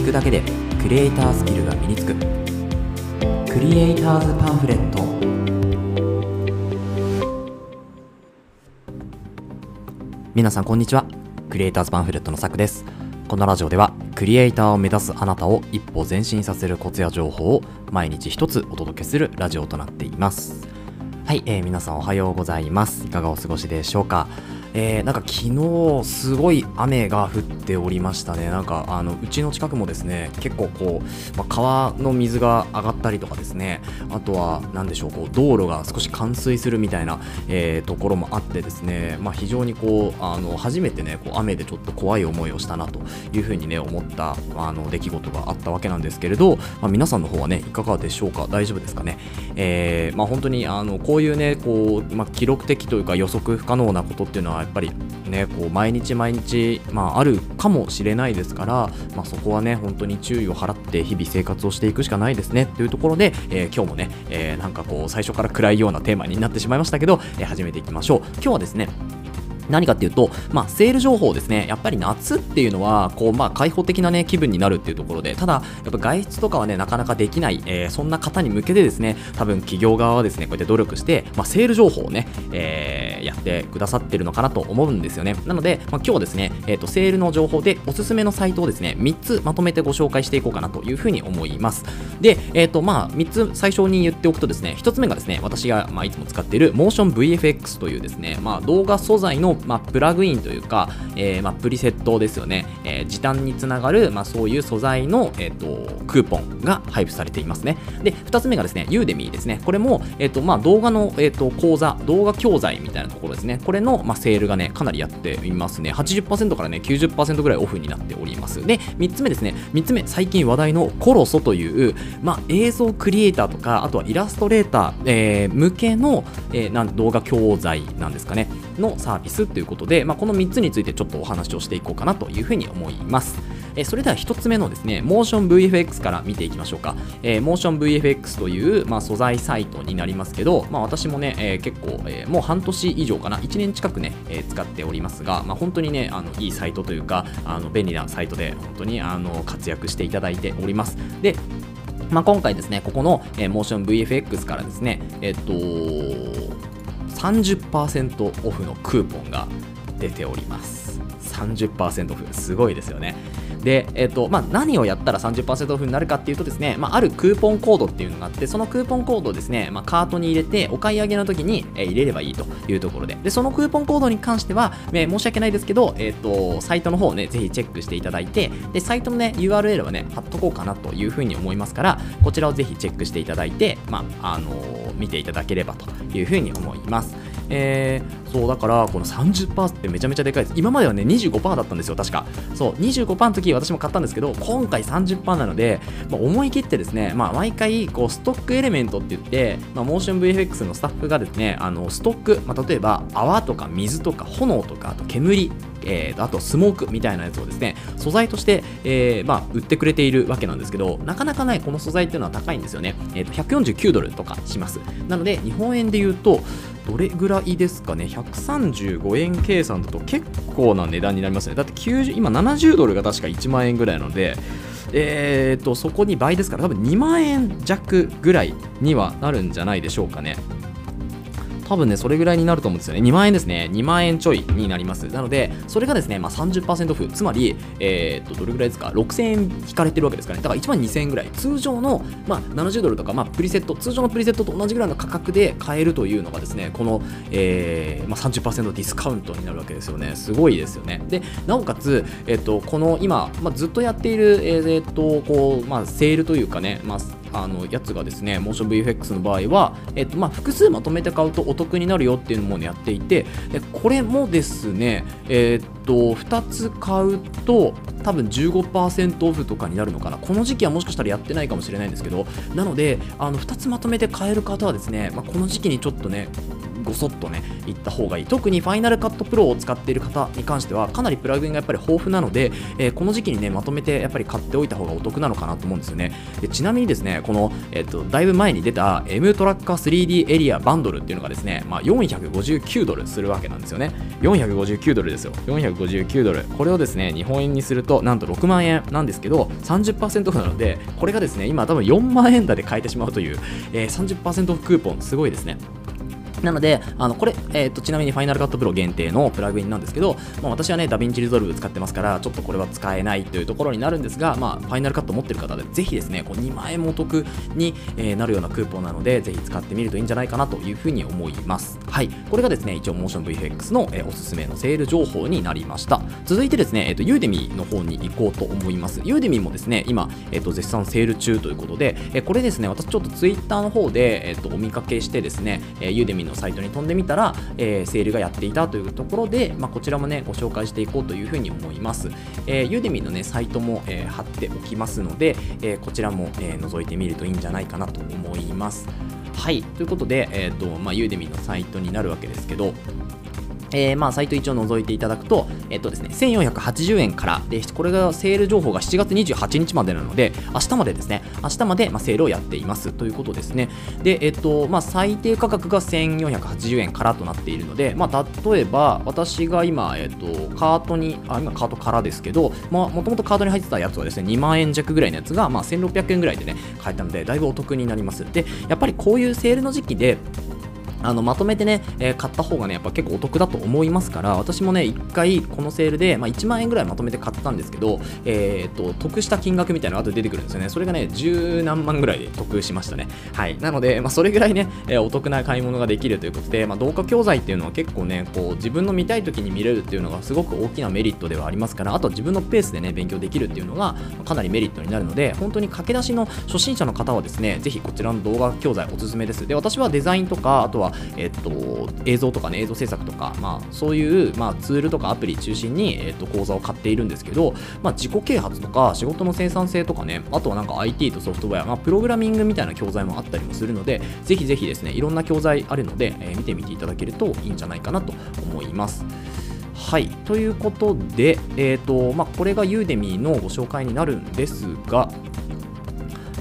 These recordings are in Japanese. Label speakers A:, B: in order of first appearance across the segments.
A: 聞くだけでクリエイタースキルが身につく。クリエイターズパンフレット。皆さんこんにちは。クリエイターズパンフレットのさくです。このラジオではクリエイターを目指すあなたを一歩前進させるコツや情報を毎日一つお届けするラジオとなっています。はい、えー、皆さんおはようございます。いかがお過ごしでしょうか？えー、なんか昨日すごい雨が降っておりましたね。なんかあのうちの近くもですね結構こう、まあ、川の水が上がったりとかですね。あとは何でしょうこう道路が少し冠水するみたいな、えー、ところもあってですね、まあ、非常にこうあの初めてねこう雨でちょっと怖い思いをしたなというふうにね思ったあの出来事があったわけなんですけれど、まあ、皆さんの方はねいかがでしょうか？大丈夫ですかね、えー、まあ、本当にあのこういうねこう、まあ、記録的というか予測不可能なことっていうのはやっぱりねこう毎日毎日、まあ、あるかもしれないですから、まあ、そこはね本当に注意を払って日々生活をしていくしかないですねというところで、えー、今日もね、えー、なんかこう最初から暗いようなテーマになってしまいましたけど、えー、始めていきましょう。今日はですね何かっていうと、まあ、セール情報ですね、やっぱり夏っていうのは、こう、まあ、開放的なね、気分になるっていうところで、ただ、やっぱ外出とかはね、なかなかできない、えー、そんな方に向けてですね、多分企業側はですね、こうやって努力して、まあ、セール情報をね、えー、やってくださってるのかなと思うんですよね。なので、まあ、今日はですね、えっ、ー、と、セールの情報でおすすめのサイトをですね、3つまとめてご紹介していこうかなというふうに思います。で、えっ、ー、と、まあ、3つ最初に言っておくとですね、1つ目がですね、私が、まあ、いつも使っている MotionVFX というですね、まあ、動画素材の、まあ、プラグインというか、えー、まあ、プリセットですよね、えー、時短につながる、まあ、そういう素材の、えーと、クーポンが配布されていますね。で、2つ目がですね、ユーデミーですね。これも、えーとまあ、動画の、えーと、講座、動画教材みたいなところですね。これの、まあ、セールがね、かなりやっていますね。80%からね、90%ぐらいオフになっております。で、3つ目ですね、3つ目、最近話題のコロソという、まあ、映像クリエイターとか、あとはイラストレーター、えー、向けの、えー、なん動画教材なんですかね、のサービスということで、まあ、この3つについてちょっとお話をしていこうかなというふうに思います。えそれでは1つ目のですね、モーション VFX から見ていきましょうか。えー、モーション VFX という、まあ、素材サイトになりますけど、まあ、私もね、えー、結構、えー、もう半年以上かな、1年近くね、え使っておりますが、まあ、本当にね、あのいいサイトというか、あの便利なサイトで本当にあの活躍していただいております。で、まあ、今回ですね、ここの、えー、モーション VFX からですね、えっと、30%オフのクーポンが出ております。30%オフすごいですよねで、えーとまあ、何をやったら30%オフになるかっていうとですね、まあ、あるクーポンコードっていうのがあってそのクーポンコードをですね、まあ、カートに入れてお買い上げの時に、え、入れればいいというところで。でそのクーポンコードに関しては、えー、申し訳ないですけど、えーと、サイトの方をねぜひチェックしていただいてでサイトのね URL はね貼っとこうかなというふうに思いますからこちらをぜひチェックしていただいて、まああの、見ていただければというふうに思います。えー、そうだからこの30%ってめちゃめちゃでかい。です今まではね25%だったんですよ確か。そう25%の時私も買ったんですけど今回30%なので、まあ、思い切ってですね、まあ、毎回こうストックエレメントって言って、まあ、モーション VFX のスタッフがですねあのストック、まあ、例えば泡とか水とか炎とかあと煙えー、あとスモークみたいなやつをですね素材として、えー、まあ、売ってくれているわけなんですけどなかなかねこの素材っていうのは高いんですよね、えーと、149ドルとかします。なので日本円で言うとどれぐらいですかね？135円計算だと結構な値段になりますね。だって90今70ドルが確か1万円ぐらいなのでえーとそこに倍ですから多分2万円弱ぐらいにはなるんじゃないでしょうかね。多分ね、それぐらいになると思うんですよね。2万円ですね。2万円ちょいになります。なので、それがですね、まあ、30%オフ、つまり、えー、っと、どれぐらいですか ?6000 円引かれてるわけですからね。だから1万2000円ぐらい。通常の、まあ、70ドルとか、まあ、プリセット、通常のプリセットと同じぐらいの価格で買えるというのがですね、この、えー、まあ、30%ディスカウントになるわけですよね。すごいですよね。で、なおかつ、えー、っと、この今、まあ、ずっとやっている、えー、っと、こう、まあ、セールというかね、まあ、あのやつがですね、モーション VFX の場合は、えっとまあ、複数まとめて買うとお得になるよっていうのも、やっていて、でこれもですね、えっと2つ買うと多分15%オフとかになるのかな、この時期はもしかしたらやってないかもしれないんですけど、なので、あの2つまとめて買える方はですね、まあ、この時期にちょっとね、ごそっとねいった方がいい。特にファイナルカットプロを使っている方に関してはかなりプラグインがやっぱり豊富なので、えー、この時期にねまとめてやっぱり買っておいた方がお得なのかなと思うんですよね。でちなみにですねこの、えーと、だいぶ前に出た M トラッカー 3D エリアバンドルっていうのがですね、まあ、459ドルするわけなんですよね。459ドルですよ。459ドル。これをですね日本円にするとなんと6万円なんですけど30%オフなのでこれがですね今多分4万円台で買えてしまうという、えー、30%オフクーポン。すごいですね。なので、あのこれ、えーと、ちなみに Final Cut Pro 限定のプラグインなんですけど、まあ、私はね、 DaVinci Resolve 使ってますから、ちょっとこれは使えないというところになるんですが、まあ、 Final Cut 持ってる方で、ぜひですね、こう2万円もお得に、えー、なるようなクーポンなので、ぜひ使ってみるといいんじゃないかなというふうに思います。はい。これがですね、一応、 Motion VFX の、えー、おすすめのセール情報になりました。続いてですね、えっ、ー、と、 Udemy の方に行こうと思います。 Udemy もですね、今、えっ、ー、と、絶賛セール中ということで、えー、これですね、私ちょっとツイッターの方で、えっ、と、お見かけしてですね、え Udemy のサイトに飛んでみたら、えー、セールがやっていたというところで、まあ、こちらもねご紹介していこうというふうに思います、えー、ユーデミのねサイトも、えー、貼っておきますので、えこちらも、え覗いてみるといいんじゃないかなと思います。はい。ということで、えーとまあ、ユーデミのサイトになるわけですけどえー、まあサイト一応覗いていただくと、えっとですね、1480円からで、これがセール情報が7月28日までなので、明日までですね、明日まで、まあ、セールをやっていますということですね。で、えっと、まあ、最低価格が1480円からとなっているので、まあ、例えば、私が今、えっと、カートに、あ、今カートからですけど、まあ、もともとカートに入ってたやつはですね、2万円弱ぐらいのやつが、まあ、1600円ぐらいでね、買えたので、だいぶお得になります。で、やっぱりこういうセールの時期で、あのまとめてね、えー、買った方がね、やっぱ結構お得だと思いますから、私もね、1回このセールで、まあ、1万円ぐらいまとめて買ったんですけど、えー、っと、得した金額みたいなのが後で出てくるんですよね。それがね、十何万ぐらいで得しましたね。はい。なので、まあ、それぐらいね、えー、お得な買い物ができるということで、まあ、動画教材っていうのは結構ね、こう、自分の見たい時に見れるっていうのがすごく大きなメリットではありますから、あとは自分のペースでね、勉強できるっていうのが、かなりメリットになるので、本当に駆け出しの初心者の方はですね、ぜひこちらの動画教材おすすめです。で、私はデザインとか、あとは、えっと、映像とかね映像制作とか、まあ、そういう、まあ、ツールとかアプリ中心に、えーと、講座を買っているんですけど、まあ、自己啓発とか仕事の生産性とかねあとはなんか IT とソフトウェア、まあ、プログラミングみたいな教材もあったりもするのでぜひぜひですねいろんな教材あるので、えー、見てみていただけるといいんじゃないかなと思います。はい、ということで、えーとまあ、これがユーデミーのご紹介になるんですが、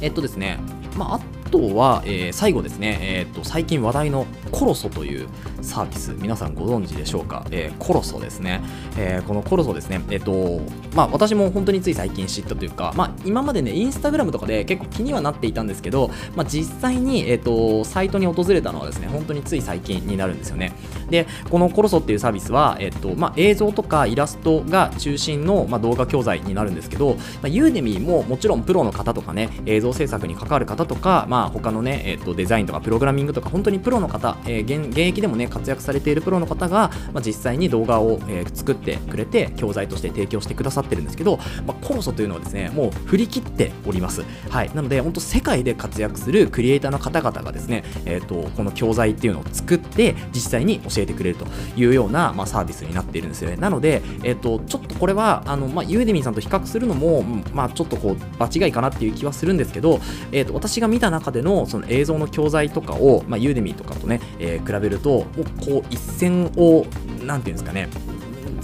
A: えっとですね、まあ、あとは、えー、最後ですね、えーと、最近話題のコロソというサービス、皆さんご存知でしょうか、えー、コロソですね、えー、このコロソですね、えっ、と、まあ私も本当につい最近知ったというか、まあ今までね、インスタグラムとかで結構気にはなっていたんですけど、まあ実際に、えっ、と、サイトに訪れたのはですね、本当につい最近になるんですよね。で、このコロソっていうサービスは、えっ、と、まあ映像とかイラストが中心の、まあ、動画教材になるんですけど、まあ、ユーデミーももちろんプロの方とかね、映像制作に関わる方とか、まあ他のね、えっ、と、デザインとかプログラミングとか、本当にプロの方、えー、現役でもね、活躍されているプロの方が、まあ、実際に動画を、えー、作ってくれて、教材として提供してくださってるんですけど、まあ、コロソというのはですね、もう振り切っております。はい。なので、本当世界で活躍するクリエイターの方々がですね、えっ、ー、と、この教材っていうのを作って、実際に教えてくれるというような、まあ、サービスになっているんですよね。なので、えっ、ー、と、ちょっとこれは、あの、まあ、ユーデミーさんと比較するのも、まあ、ちょっとこう、場違いかなっていう気はするんですけど、えっ、と、私が見た中での、その映像の教材とかを、まあ、ユーデミーとかとね、え比べると、こう、一線を、なんていうんですかね、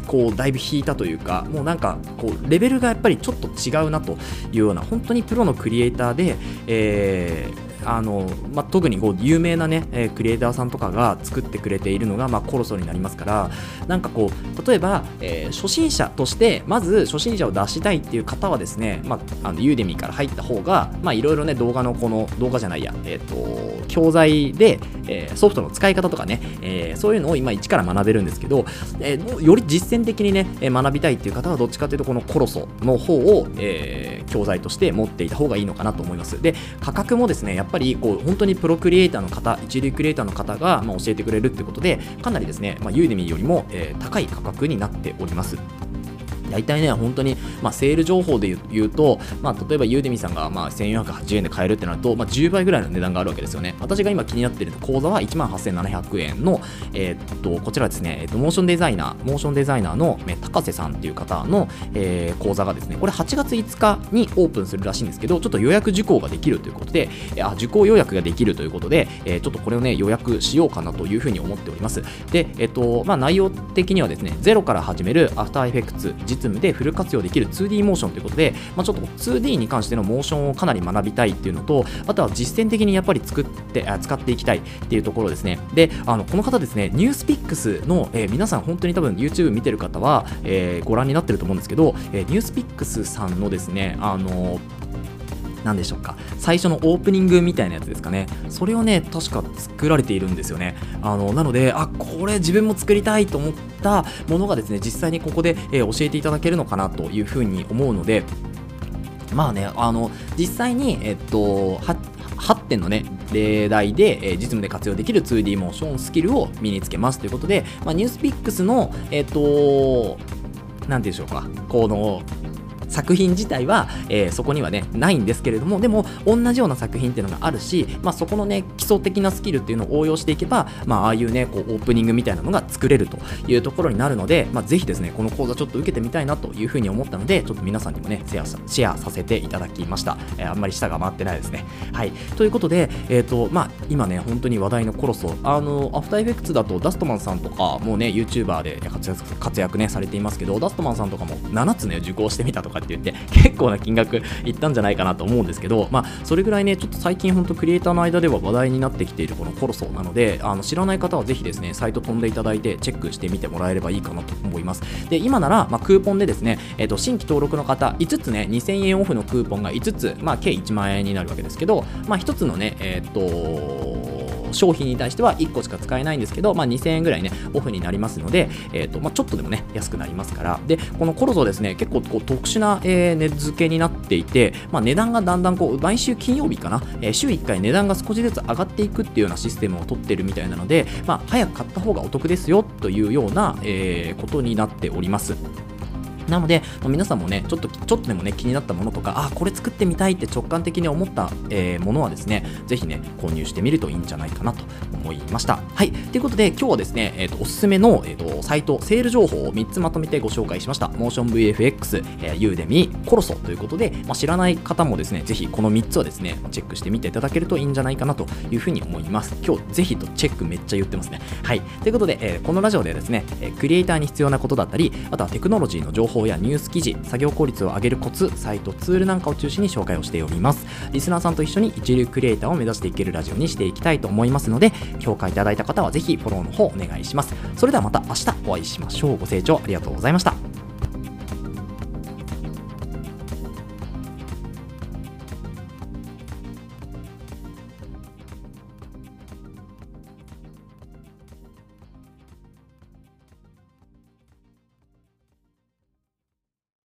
A: こうだいぶ引いたというかもうなんかこうレベルがやっぱりちょっと違うなというような本当にプロのクリエイターで、えーあのまあ、特にこう有名なね、えー、クリエイターさんとかが作ってくれているのが、まあ、コロソになりますからなんかこう例えば、えー、初心者としてまず初心者を出したいっていう方はですね、まあ、あのユーデミーから入った方がいろいろね動画のこの動画じゃないや、えーと、教材で、えー、ソフトの使い方とかね、えー、そういうのを今一から学べるんですけど、えー、より実践的にね学びたいっていう方はどっちかというとこのコロソの方を、えー、教材として持っていた方がいいのかなと思います。で価格もですねやっぱぱりこう本当にプロクリエイターの方一流クリエイターの方が、ま、教えてくれるってことでかなりですね、まあ、ユーデミーよりも、え、高い価格になっております。大体ね、本当に、まあ、セール情報で言うと、まあ、例えばユーデミさんが、まあ、1480円で買えるってなると、まあ、10倍ぐらいの値段があるわけですよね。私が今気になっている講座は18,700円の、えー、っと、こちらですね、え、っと、モーションデザイナー、モーションデザイナーの、ね、高瀬さんっていう方の、えー、講座がですね、これ8月5日にオープンするらしいんですけど、ちょっと予約受講ができるということで、あ受講予約ができるということで、えー、ちょっとこれをね、予約しようかなというふうに思っております。で、えっと、まあ、内容的にはですね、ゼロから始めるアフターエフェクツ実ズムでフル活用できる 2D モーションということで、まあ、ちょっと 2D に関してのモーションをかなり学びたいっていうのと、あとは実践的にやっぱり作ってあ使っていきたいっていうところですね。で、あのこの方ですね、ニュースピックスの、えー、皆さん本当に多分 YouTube 見てる方は、えー、ご覧になってると思うんですけど、えー、ニュースピックスさんのですね、あの何でしょうか。最初のオープニングみたいなやつですかね。それをね確か作られているんですよね。あのなのであこれ自分も作りたいと思ったものがですね実際にここで、えー、教えていただけるのかなというふうに思うのでまあね、あの実際に、えっと、8点のね、例題で、えー、実務で活用できる 2D モーションスキルを身につけますということで、まあ、ニュースピックスの、えっと、なんていうんでしょうか、この、作品自体は、えー、そこにはね、ないんですけれども、でも、同じような作品っていうのがあるし、まあ、そこのね、基礎的なスキルっていうのを応用していけば、まあ、ああいうね、こう、オープニングみたいなのが作れるというところになるので、まあ、ぜひですね、この講座ちょっと受けてみたいなというふうに思ったので、ちょっと皆さんにもね、シェアシェアさせていただきました。えー、あんまり舌が回ってないですね。はい。ということで、え、ー、と、まあ、今ね、本当に話題のコロソ、あの、アフターエフェクツだと、ダストマンさんとか、もうね、YouTuber で活躍活躍ね、されていますけど、ダストマンさんとかも7つね、受講してみたとかって言って、結構な金額いったんじゃないかなと思うんですけど、まあ、それぐらいね、ちょっと最近本当クリエイターの間では話題になってきているこのコロソなので、あの知らない方はぜひですね、サイト飛んでいただいてチェックしてみてもらえればいいかなと思います。で、今なら、まあ、クーポンでですね、え、ー、と、新規登録の方、5つね、2000円オフのクーポンが5つ、まあ、計1万円になるわけですけど、まあ、1つのね、えっ、ー、と、商品に対しては1個しか使えないんですけど、まあ、2000円ぐらいね、オフになりますので、えーとまあ、ちょっとでもね、安くなりますから、で、このコロゾですね、結構こう特殊な、えー、値付けになっていて、まあ、値段がだんだんこう、毎週金曜日かな、えー、週1回値段が少しずつ上がっていくっていうようなシステムを取ってるみたいなので、まあ、早く買った方がお得ですよというような、えー、ことになっております。なので、皆さんもね、ちょっと、ちょっとでもね、気になったものとか、あ、これ作ってみたいって直感的に思った、えー、ものはですね、ぜひね、購入してみるといいんじゃないかなと思いました。はい。ということで、今日はですね、えっ、ー、と、おすすめの、えっ、ー、と、サイト、セール情報を3つまとめてご紹介しました。モーション VFX、えー、ユーデミ、コロソということで、まあ、知らない方もですね、ぜひこの3つはですね、チェックしてみていただけるといいんじゃないかなというふうに思います。今日、ぜひとチェックめっちゃ言ってますね。はい。ということで、えー、このラジオではですね、えクリエイターに必要なことだったり、あとはテクノロジーの情報やニュース記事、作業効率を上げるコツ、サイト、ツールなんかを中心に紹介をしております。リスナーさんと一緒に一流クリエイターを目指していけるラジオにしていきたいと思いますので、評価いただいた方はぜひフォローの方お願いします。それではまた明日お会いしましょう。ご清聴ありがとうございました。